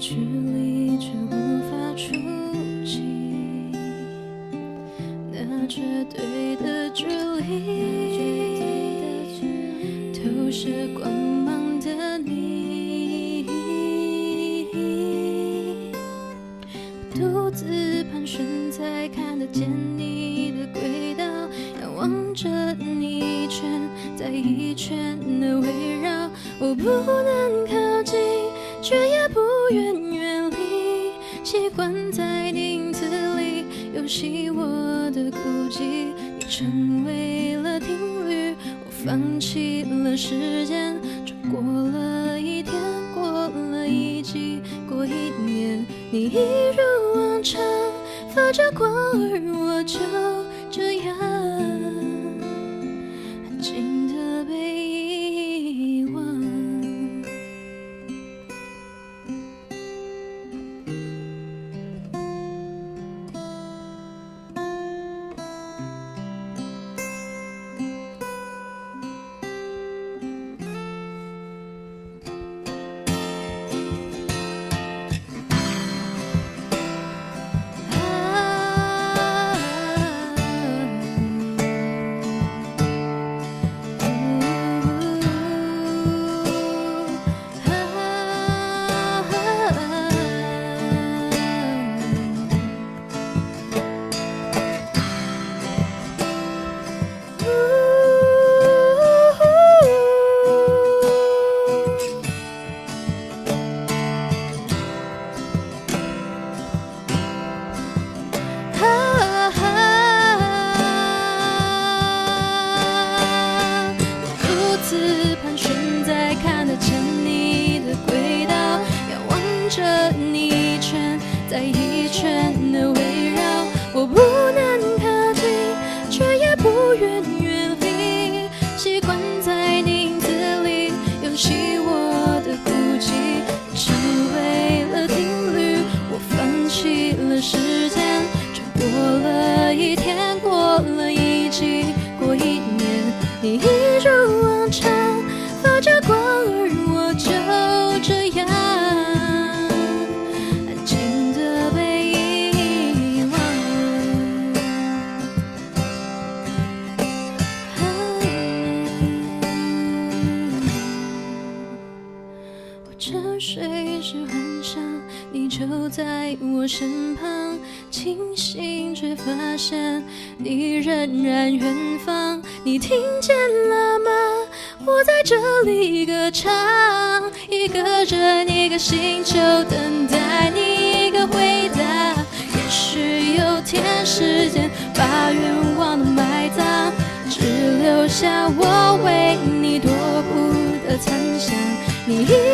距离却无法触及，那绝对的距离，投射光芒的你。独自盘旋才看得见你的轨道，仰望着你，圈在一圈的围绕，我不能靠近。却也不愿远离，习惯在影子里游戏我的孤寂，你成为了定律，我放弃了时间，转过了一天，过了一季，过一年，你一如往常发着光，而我你一圈再一圈的睡时幻想你就在我身旁，清醒却发现你仍然远方。你听见了吗？我在这里歌唱，一个人一个星球等待你一个回答。也许有天时间把愿望都埋葬，只留下我为你踱步的残响。你一